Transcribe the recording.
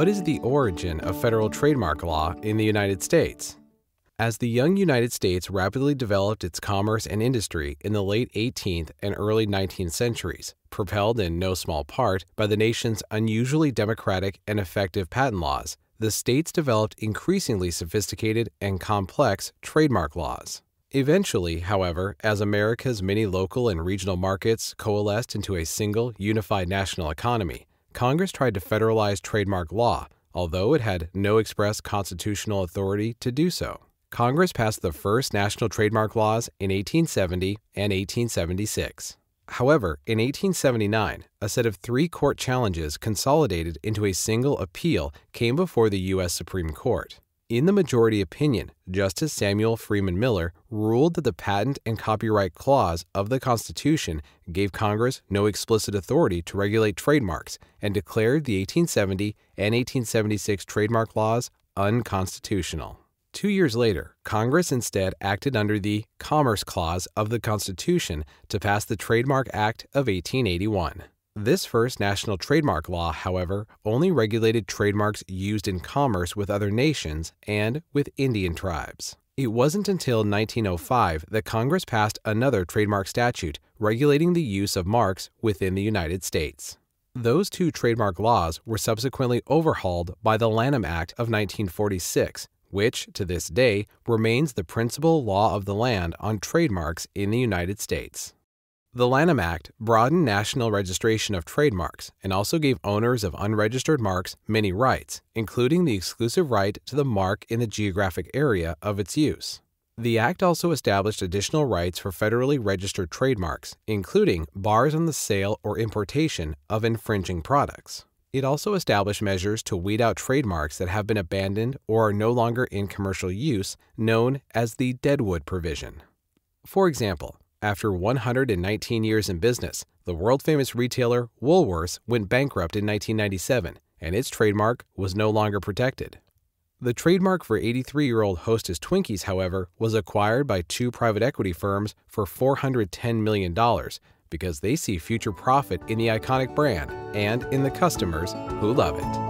What is the origin of federal trademark law in the United States? As the young United States rapidly developed its commerce and industry in the late 18th and early 19th centuries, propelled in no small part by the nation's unusually democratic and effective patent laws, the states developed increasingly sophisticated and complex trademark laws. Eventually, however, as America's many local and regional markets coalesced into a single, unified national economy, Congress tried to federalize trademark law, although it had no express constitutional authority to do so. Congress passed the first national trademark laws in 1870 and 1876. However, in 1879, a set of three court challenges consolidated into a single appeal came before the U.S. Supreme Court. In the majority opinion, Justice Samuel Freeman Miller ruled that the Patent and Copyright Clause of the Constitution gave Congress no explicit authority to regulate trademarks and declared the 1870 and 1876 trademark laws unconstitutional. Two years later, Congress instead acted under the Commerce Clause of the Constitution to pass the Trademark Act of 1881. This first national trademark law, however, only regulated trademarks used in commerce with other nations and with Indian tribes. It wasn't until 1905 that Congress passed another trademark statute regulating the use of marks within the United States. Those two trademark laws were subsequently overhauled by the Lanham Act of 1946, which, to this day, remains the principal law of the land on trademarks in the United States. The Lanham Act broadened national registration of trademarks and also gave owners of unregistered marks many rights, including the exclusive right to the mark in the geographic area of its use. The Act also established additional rights for federally registered trademarks, including bars on the sale or importation of infringing products. It also established measures to weed out trademarks that have been abandoned or are no longer in commercial use, known as the Deadwood Provision. For example, after 119 years in business, the world famous retailer Woolworths went bankrupt in 1997, and its trademark was no longer protected. The trademark for 83 year old Hostess Twinkies, however, was acquired by two private equity firms for $410 million because they see future profit in the iconic brand and in the customers who love it.